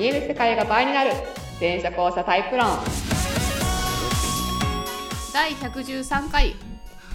見える世界が倍になる。全車交差タイプ論。第113回。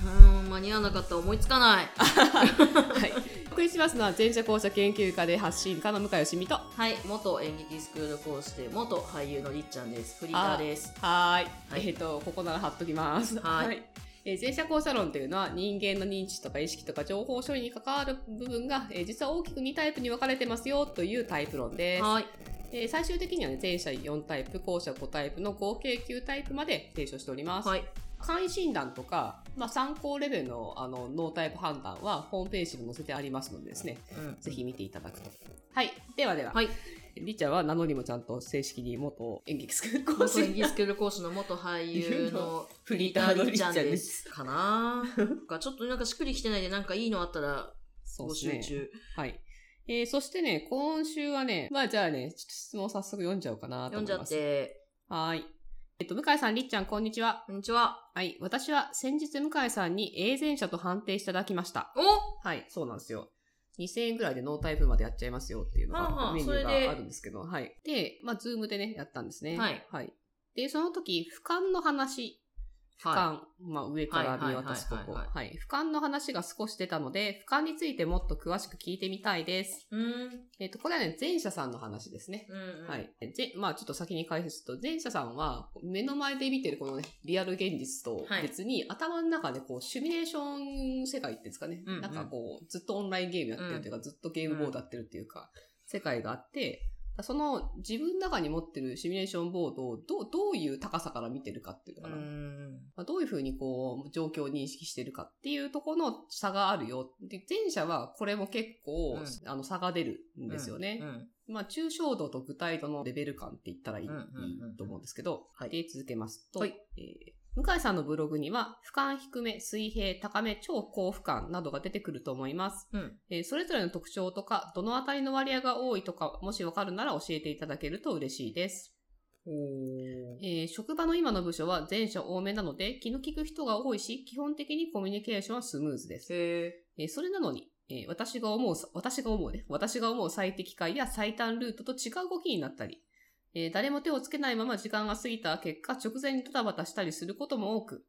うん、間に合わなかった。思いつかない。はい。お送りしますのは全車交差研究家で発信家の向井よしみと。はい、元演劇スクール講師で、元俳優のりっちゃんです。フリーターです。はーい。はい。えっ、とここなら貼っときます。はい。えー前者交差論というのは人間の認知とか意識とか情報処理に関わる部分が、えー実は大きく2タイプに分かれてますよというタイプ論です。はい。えー最終的にはね、前者4タイプ、後者5タイプの合計9タイプまで提唱しております。はい。簡易診断とか、まあ、参考レベルのあのノータイプ判断はホームページに載せてありますのでですね、うん。ぜひ見ていただくと。はい。ではでは、はい。りっちゃんは名乗りもちゃんと正式に元演劇スクール講元演師技スクール講師の元俳優のフリーターりっちゃんですす。かなちょっとなんかしっくりきてないで、なんかいいのあったらそう、募集中。はい。えー、そしてね、今週はね、まあじゃあね、ちょっと質問早速読んじゃおうかなと読んじゃっ思います。て、はーい。えっと、向井さん、りっちゃん、こんにちは。こんにちは。はい。私は先日向井さんに A 前者と判定していただきました。おはい、そうなんですよ。2000円ぐらいで脳タイプまでやっちゃいますよっていうのがメニューがあるんですけど、はい。で、まあ、ズームでね、やったんですね。はい。はい。で、その時、俯瞰の話、俯瞰、はまあ、上から見渡すとこ。はいはいはいはい。俯瞰の話が少し出たので、俯瞰についてもっと詳しく聞いてみたいです。い。うん。えっ、と、これはね、前者さんの話ですね。うんうん。は。い。ぜまあちょっと先に解説すると、前者さんは目の前で見てるこのね、リアル現実とはい別に頭の中でこう、シミュレーション世界っていうんですかね。うんうんなんかこう、ずっとオンラインゲームやってるっていうか、ずっとゲームボードやってるっていうか、世界があって、その自分の中に持ってるシミュレーションボードをどうどういう高さから見てるかっていうかな。ん。まあ、どういうふうにこう、状況を認識してるかっていうところの差があるよ。で、前者はこれも結構、うんあの差が出るんですよね。うん。まあ、抽象度と具体度のレベル感って言ったらいいと思うんですけど、はいで、続けますと、はいえー向井さんのブログには、俯瞰低め、水平、高め、超高俯瞰などが出てくると思います。うん。えーそれぞれの特徴とか、どのあたりの割合が多いとか、もしわかるなら教えていただけると嬉しいです。おえー職場の今の部署は前者多めなので、気の利く人が多いし、基本的にコミュニケーションはスムーズです。へえーそれなのに、えー私が思う、私が思うね、私が思う最適解や最短ルートと違う動きになったり、えー誰も手をつけないまま時間が過ぎた結果、直前にドタバタしたりすることも多く、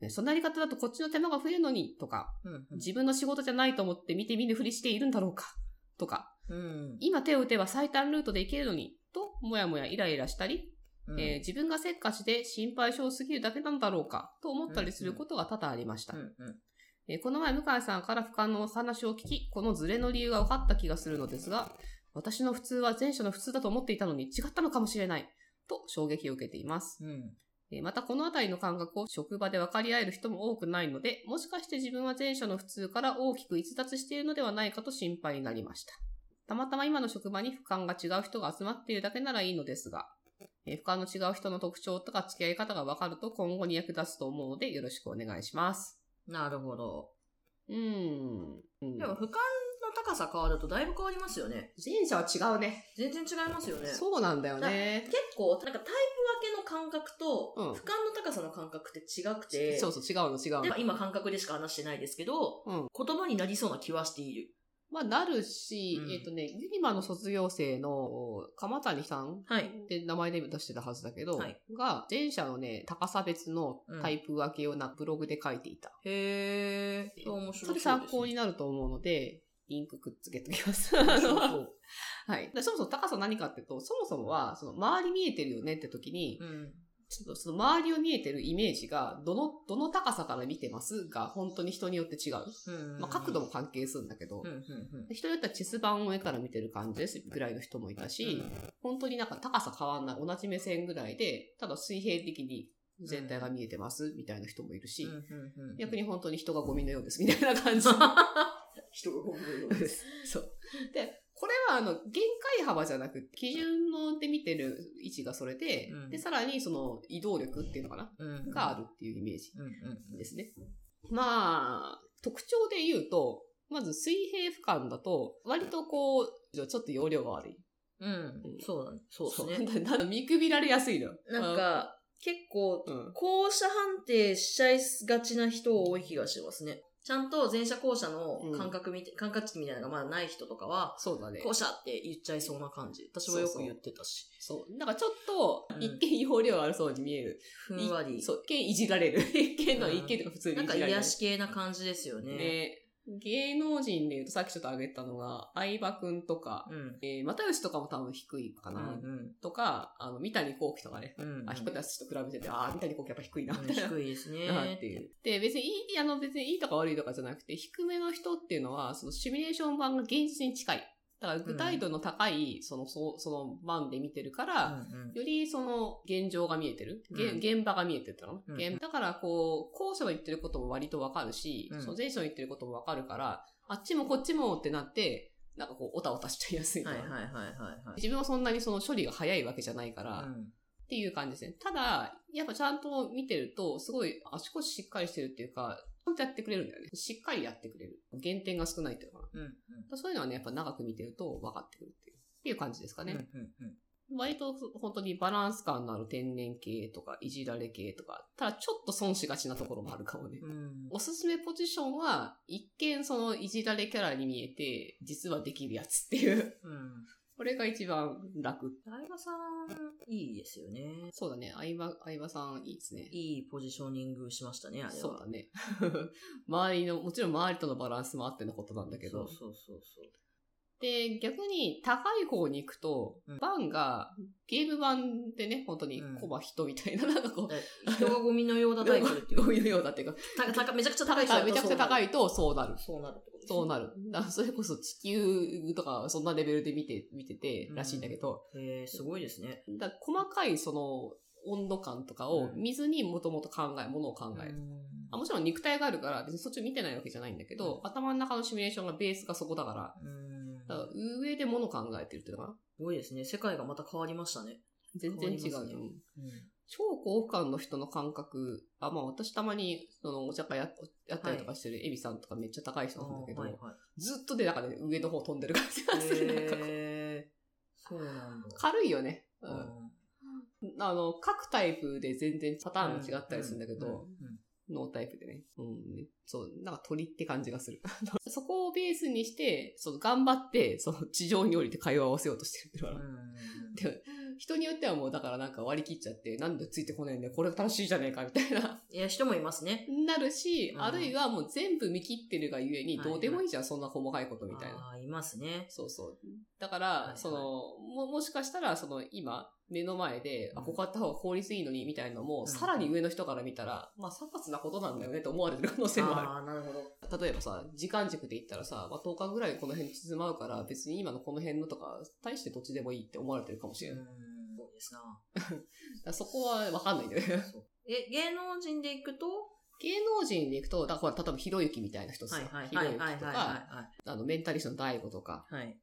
ねそんなやり方だとこっちの手間が増えるのに、とか、うん。自分の仕事じゃないと思って見て見ぬふりしているんだろうか、とか、うん。今手を打てば最短ルートで行けるのに、と、もやもやイライラしたり、うん。えー自分がせっかちで心配性すぎるだけなんだろうか、と思ったりすることが多々ありました。うんうん。えーこの前、向井さんから俯瞰のお話を聞き、このズレの理由が分かった気がするのですが、私の普通は前者の普通だと思っていたのに違ったのかもしれない、と衝撃を受けています。うん。えーまた、このあたりの感覚を職場で分かり合える人も多くないので、もしかして自分は前者の普通から大きく逸脱しているのではないかと心配になりました。たまたま今の職場に俯瞰が違う人が集まっているだけならいいのですが、えー俯瞰の違う人の特徴とか付き合い方が分かると今後に役立つと思うのでよろしくお願いします。なるほど。うーん。うんでも、俯瞰の高さ変わるとだいぶ変わりますよね。前者は違うね。全然違いますよね。そうなんだよね。結構、なんかタイプ分けの感覚と、うん俯瞰の高さの感覚って違くて、そうそう、違うの違うの。で今感覚でしか話してないですけど、うん。言葉になりそうな気はしている。まあ、なるし、うんえっ、とね、ユニマの卒業生の鎌谷さんはい。って名前で出してたはずだけど、はいが、前者のね、高さ別のタイプ分けをな、ブログで書いていた。へー。面白そそうですれ参考になると思うので、リンクくっつけときます。はい。でそもそも高さ何かっていうと、そもそもは、その周り見えてるよねって時に、うん。ちょっとその周りを見えてるイメージが、どの、どの高さから見てます？が、本当に人によって違う。うん。まあ、角度も関係するんだけど、うん、うん、うん。人によってはチェス盤を上から見てる感じですぐらいの人もいたし、本当になんか高さ変わんない、同じ目線ぐらいで、ただ水平的に全体が見えてます、みたいな人もいるし、うん、うん、うん。逆に本当に人がゴミのようです、みたいな感じ。人がゴミのようです。そう。で、これはあの、限界幅じゃなくて、基準ので見てる位置がそれで、うんで、さらにその移動力っていうのかな、うん、があるっていうイメージうん、うん。ですね。まあ、特徴で言うと、まず水平俯瞰だと、割とこう、ちょっと容量が悪い。うん。そうだね。そうですね。ね。だ見くびられやすいの。なんか、結構、うん、校舎判定しちゃいがちな人多い気がしますね。ちゃんと前者後者の感覚み、感覚値みたいなのがまだない人とかは、そうだね。後者って言っちゃいそうな感じ。私もよく言ってたし。そう。なんかちょっとう、ん一見容量あるそうに見える。ふんわり。そう、一見いじられる。一見の一見とか普通にないんかじられる。癒し系な感じですよね。ね。芸能人で言うとさっきちょっと挙げたのが、相葉くんとか、うん。えー、又吉とかも多分低いかうな。ん。とか、あの、三谷幸喜とかね。うん。あ、彦達と比べてて、あー、三谷幸喜やっぱ低いな、うんみたいな。低いですね。な っていう。で、別にいい、あの別にいいとか悪いとかじゃなくて、低めの人っていうのは、そのシミュレーション版が現実に近い。だから具体度の高い、その、そその版で見てるから、うんよりその現状が見えてる？現場が見えてるってのうん。現だからこう、後者の言ってることも割とわかるし、うん。その前者の言ってることもわかるから、あっちもこっちもってなって、なんかこう、おたおたしちゃいやすいはいはいはいはいはい。自分はそんなにその処理が早いわけじゃないから、うん。っていう感じですね。ただ、やっぱちゃんと見てると、すごい足腰しっかりしてるっていうか、やってくれるんだよね。しっかりやってくれる。減点が少ないっていうのかな。うんうん。そういうのはね、やっぱ長く見てると分かってくるっていう。っていう感じですかね。うんうんうん割と本当にバランス感のある天然系とか、いじられ系とか、ただちょっと損しがちなところもあるかもね。うんおすすめポジションは、一見そのいじられキャラに見えて、実はできるやつっていう。うん。これが一番楽。相葉さん、いいですよね。そうだね。相葉、相葉さんいいですね。いいポジショニングしましたね、あれは。そうだね。周りの、もちろん周りとのバランスもあってのことなんだけど。そうそうそうそう。で、逆に高い方に行くと、うんバンがゲーム版でね、本当にうんコマ人みたいな、なんかこう、で人がゴミのようだタイプっていう。こういうようだっていうか、めちゃくちゃ高い人めちゃくちゃ高い。いとそうなる。そうなるってことそうなる。だからそれこそ地球とかそんなレベルで見て、見ててらしいんだけど、へえ、すごいですね。だ細かいその温度感とかを見ずにもともと考え、ものを考える。うん。あもちろん肉体があるから別にそっち見てないわけじゃないんだけど、頭の中のシミュレーションがベースがそこだから、うん。だから上でものを考えてるっていうのかな。すごいですね。世界がまた変わりましたね。全然違う。ね。うん超高負荷の人の感覚、あ、まあ私たまに、そのお茶会ややったりとかしてるエビさんとかめっちゃ高い人なんだけど、はいはいずっとでなんかね、上の方飛んでる感じがする。なんかこうへーそうなんだ。軽いよね。う。うんんあの、各タイプで全然パターンが違ったりするんだけど、うんうんノータイプでね。うん。ねそう、なんか鳥って感じがする。そこをベースにして、その頑張って、その地上に降りて会話を合わせようとしてるかなうんで人によってはもうだからなんか割り切っちゃって、なんでついてこないんだよ、これ楽しいじゃねえか、みたいな。いや、人もいますね。なるし、うんあるいはもう全部見切ってるがゆえに、どうでもいいじゃん、そんな細かいことみたいな。ああ、いますね。そうそう。だから、その、も、もしかしたら、その、今、目の前で、あ、うんここやった方が効率いいのに、みたいなのも、んさらに上の人から見たら、まあ、サカスなことなんだよね、と思われてる可能性もある。ああ、なるほど。例えばさ、時間軸で言ったらさ、まあ、10日ぐらいこの辺に沈まうから、別に今のこの辺のとか、大してどっちでもいいって思われてるかもしれない。ですな。らそこはわかんないんだよね。え、芸能人で行くと？芸能人で行くと、だから、例えば、ひろゆきみたいな人さ、はいはいひろゆきとか、あの、メンタリストの大悟とか、はい。はい。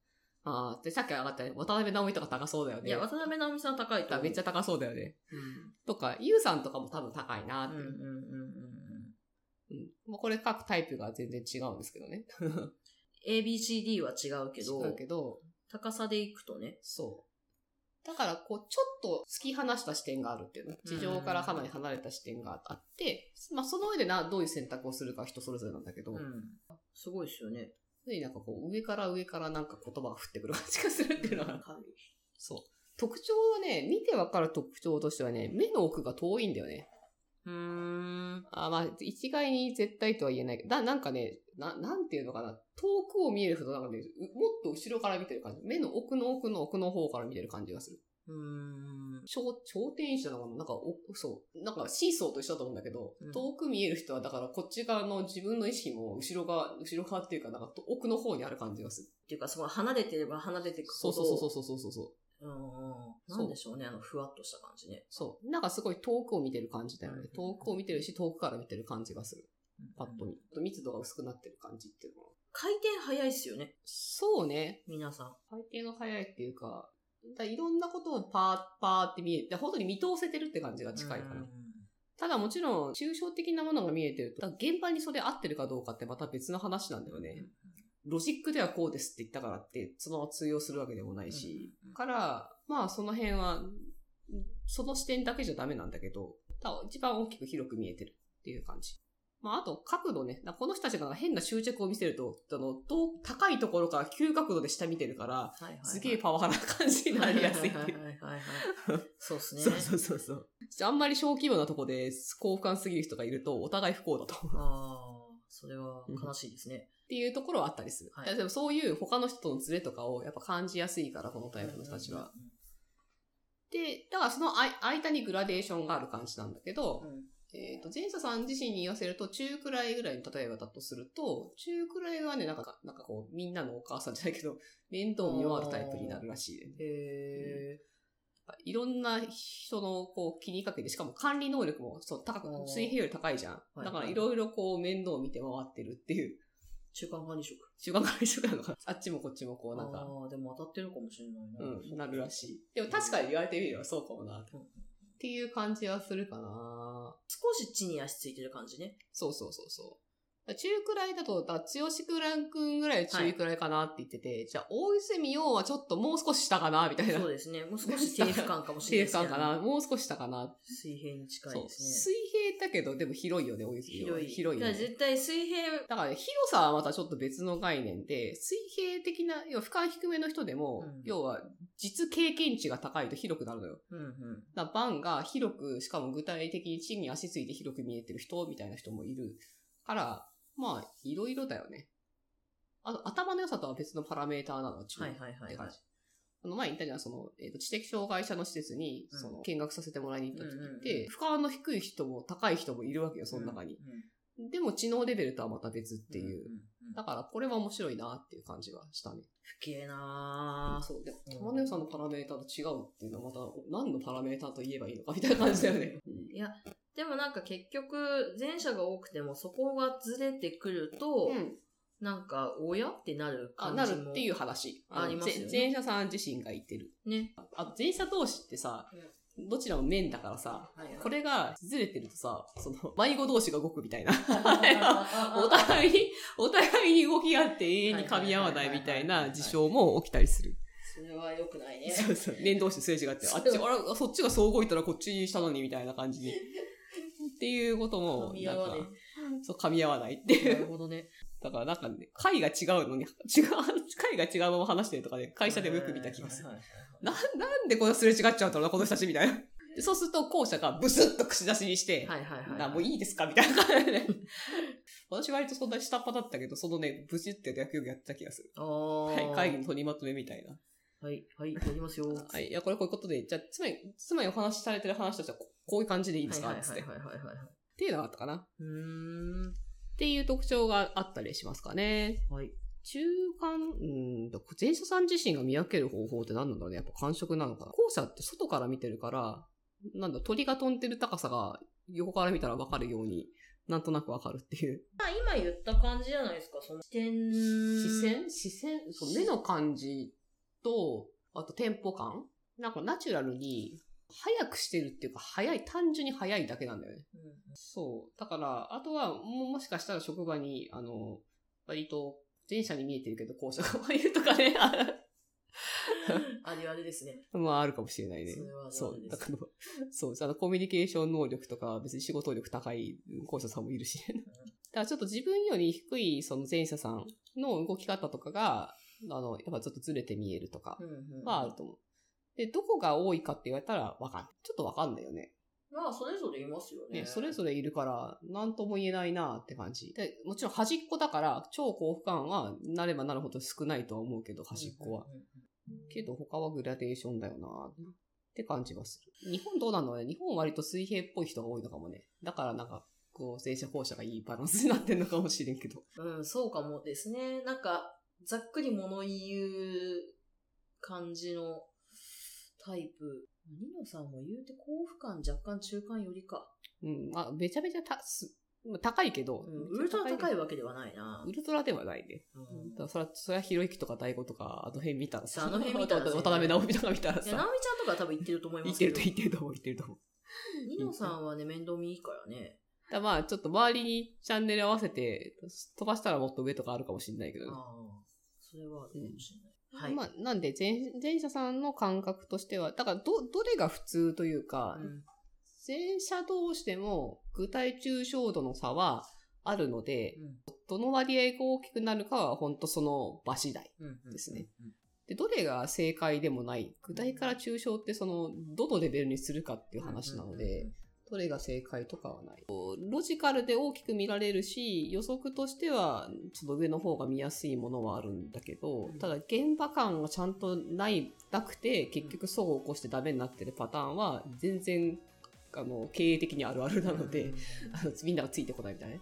あーで、さっき上がったね渡辺直美とか高そうだよね。いや、渡辺直美さん高いと。めっちゃ高そうだよね。うん。とか、ゆうさんとかも多分高いなっていう。うんうんうんうんうんこれ各タイプが全然違うんですけどね。うん。ABCD は違うけど、違うけど、高さで行くとね。そう。だから、こう、ちょっと突き放した視点があるっていうの。地上からかなり離れた視点があって、まあ、その上でな、どういう選択をするかは人それぞれなんだけど、うん。すごいですよね。でなんかこう、上から上からなんか言葉が降ってくる感じがするっていうのは、そう。特徴はね、見てわかる特徴としてはね、目の奥が遠いんだよね。うーん。あまあ、一概に絶対とは言えないけど、だなんかね、な、なんていうのかな、遠くを見える人なんかね、うもっと後ろから見てる感じ。目の奥の奥の奥の方から見てる感じがする。うーん。頂、頂点者なのかななんか、お、そう。なんか、シーソーと一緒だと思うんだけど、うん遠く見える人は、だから、こっち側の自分の意識も、後ろ側、後ろ側っていうか、なんか、奥の方にある感じがする。っていうか、その離れてれば離れていくそうほど。そうそうそうそうそうそう。うんなんでしょうね、あの、ふわっとした感じね。そう。なんかすごい遠くを見てる感じだよね。うん遠くを見てるし、遠くから見てる感じがする。パッと見。密度が薄くなってる感じっていうのは。回転早いっすよね、そうね。皆さん。回転の速いっていうか、だいろんなことをパーパーって見えて、本当に見通せてるって感じが近いかな。うんただもちろん、抽象的なものが見えてると、現場にそれ合ってるかどうかってまた別の話なんだよね。ロジックではこうですって言ったからって、そのまま通用するわけでもないし。うんから、まあその辺は、その視点だけじゃダメなんだけど、一番大きく広く見えてるっていう感じ。まあ、あと、角度ね。この人たちが変な執着を見せると、あの、高いところから急角度で下見てるから、はいはいはいすげえパワハラな感じになりやすい。そうですね。そうそうそうそう。あんまり小規模なとこで高俯瞰すぎる人がいると、お互い不幸だと思う。それは悲しいですね。っていうところはあったりする。はいでもそういう他の人とのズレとかをやっぱ感じやすいから、このタイプの人たちは。で、だからその間にグラデーションがある感じなんだけど、うん。うんえっ、と、前者さん自身に言わせると、中くらいぐらいの例えばだとすると、中くらいはね、なんか、なんかこう、みんなのお母さんじゃないけど、面倒見終わるタイプになるらしいね。へいろんな人のこう気にかけて、しかも管理能力もそう高く水平より高いじゃん。いだからいろいろこう面倒を見て回ってるっていう、中間管理職。中間管理職なのか、あっちもこっちもこうなんか、ああ、でも当たってるかもしれないな。うん、なるらしい。でも確かに言われてみればそうかもな、っうんていう感じはするかな少し地に足ついてる感じね。そうそうそうそう。中くらいだと、だ剛くらんくんぐらい中くらいかなって言ってて、じゃあ大泉洋はちょっともう少し下かなみたいな。そうですね。もう少し低俯瞰かもしれない低ですけど。感かなもう少し下かな水平に近そいうですね。水平だけど、でも広いよね、大泉洋は。広い。広いよねだから絶対水平、だから、ね、広さはまたちょっと別の概念で、水平的な、要は俯瞰低めの人でも、うん要は実経験値が高いと広くなるのよ。うんうん。だバンが広く、しかも具体的に地に足ついて広く見えてる人みたいな人もいるから、まあ、いろいろだよね。あと、頭の良さとは別のパラメーターなの、中はいはいはいはい。あの前言ったじゃん、その、えっ、と、知的障害者の施設に、うんその、見学させてもらいに行った時うんうんうんって、俯瞰の低い人も高い人もいるわけよ、その中に。うん。でも知能レベルとはまた別っていう。んんんだからこれは面白いなっていう感じがしたね。不敬なぁ。そう。でも、うん玉ねよさんのパラメーターと違うっていうのはまた何のパラメーターと言えばいいのかみたいな感じだよね。いや、でもなんか結局、前者が多くてもそこがずれてくると、うん。なんか、親ってなるあ、感じも。なるっていう話。のありますよねぜ前者さん自身が言ってる。ね。あと前者同士ってさ、どちらも面だからさ、これがずれてるとさ、その、迷子同士が動くみたいな。お互いに、お互いに動きがあって永遠に噛み合わないみたいな事象も起きたりする。それは良くないね。そうそう。面同士すれ違って、あっち、あら、そっちがそう動いたらこっちにしたのにみたいな感じに。っていうことも、噛み合わねなんかそう、噛み合わないっていうな。るほどね。だからなんかね、回が違うのに、違う、回が違うまま話してるとかね、会社でもよく見た気がする。はいはいはいな、なんでこんなすれ違っちゃったんだろうな、この人たちみたいな。でそうすると、後者がブスッと口出しにして、はいはいはい。なもういいですかみたいな感じでね。私割とそんな下っ端だったけど、そのね、ブシってやくよくやってた気がする。あはい、ー会議の取りまとめみたいな。はい、はい、やりますよ。ははい。いや、これこういうことで、じゃあ、つまり、つまりお話しされてる話としては、ここういう感じでいいですかって。っはいはいはいはい。ていうのがあったかな。うーん。っていう特徴があったりしますかね。はい。中間、うんと、前者さん自身が見分ける方法って何なんだろうね。やっぱ感触なのかな。後者って外から見てるから、なんだ、鳥が飛んでる高さが横から見たら分かるように、なんとなく分かるっていう。まあ今言った感じじゃないですか、その視点。視線？視線？そう目の感じと、あとテンポ感？なんかナチュラルに、早くしてるっていうか、早い、単純に早いだけなんだよね。うんうんそう。だから、あとは、ももしかしたら職場に、あの、割と、前者に見えてるけど、後者がいるとかね、あれあれですね。まあ、あるかもしれないねそれは。そう。あれですだから、そう、あの、コミュニケーション能力とか、別に仕事力高い後者さんもいるし。だからちょっと自分より低い、その前者さんの動き方とかが、あの、やっぱちょっとずれて見えるとかうんうんはあると思う。で、どこが多いかって言われたらわかんない。ちょっとわかんないよね。まあ、それぞれいますよね。ね、それぞれいるから、なんとも言えないなって感じ。で、もちろん端っこだから、超高負荷はなればなるほど少ないとは思うけど、端っこは。けど他はグラデーションだよなって感じはする。日本どうなのね？日本割と水平っぽい人が多いのかもね。だからなんか、こう、前者後者がいいバランスになってんのかもしれんけど。うん、そうかもですね。なんか、ざっくり物言う感じのタイプ。ニノさんも言うて高負荷若干中間よりか。うん、まあ、めちゃめちゃたす高いけど、うん、ウルトラ高いわ。わけではないなウ。ルトラではないね。うんだそれは、それはひろゆきとか大悟とか、あの辺見たらさ、あの辺見たら渡辺直美とか見たらいや、さ、直美ちゃんとかは多分言ってると思いますけど。言ってると言ってると思う、言ってると思う。ニノさんはね、面倒見いいからね。だまあ、ちょっと周りにチャンネル合わせて、飛ばしたらもっと上とかあるかもしれないけどね、それはあるかもしれない。はい。まあ、なんで前、前者さんの感覚としては、だからど、どれが普通というか、うん前者同士でも具体抽象度の差はあるので、うんどの割合が大きくなるかは本当その場次第。うんうんですねうんで、どれが正解でもない、具体から抽象ってその、どのレベルにするかっていう話なので、どれが正解とかはない。ロジカルで大きく見られるし、予測としては、ちょっと上の方が見やすいものはあるんだけど、うんただ現場感がちゃんとない、なくて、結局層を起こしてダメになってるパターンは、全然、あの、経営的にあるあるなので、あのみんながついてこないみたいなね。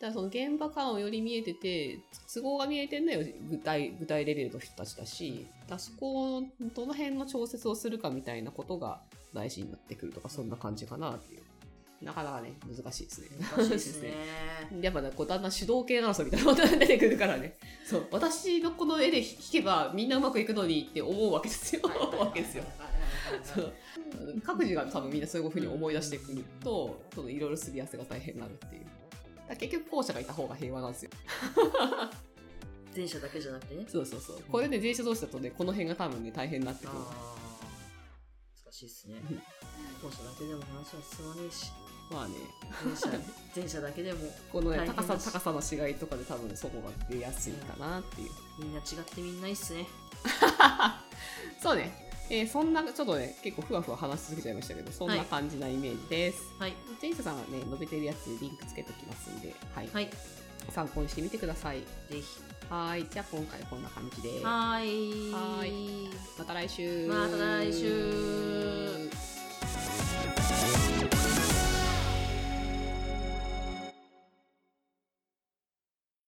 だその現場感をより見えてて、都合が見えてるのは具体、具体レベルの人たちだし、だそこを、どの辺の調節をするかみたいなことが大事になってくるとか、そんな感じかなっていう。なかなかね、難しいですね。難しいですね。やっぱね、こうだんだん主導系争いみたいなことが出てくるからね。そう、私のこの絵で弾けばみんなうまくいくのにって思うわけですよ。思うわけですよ。そう各自が多分みんなそういうふうに思い出してくると、そのいろいろすり合わせが大変になるっていう。だ結局後者がいた方が平和なんですよ。前者だけじゃなくてね。そうそうそう。これね、前者同士だとね、この辺が多分ね、大変になってくる。しいっすねうん。後者だけでも話は進まねえし、まあね、前者、前者だけでもこのね、高さ、高さの違いとかで多分そこが出やすいかなっていう。みんな違ってみんないいっすね。そうね。えーそんな、ちょっとね、結構ふわふわ話し続けちゃいましたけど、そんな感じなイメージです。はい。ジェイスさんはね、述べてるやつリンクつけときますんで、はい。はい。参考にしてみてください。ぜひ。はい。じゃあ今回こんな感じで。はい。はい。また来週。また来週。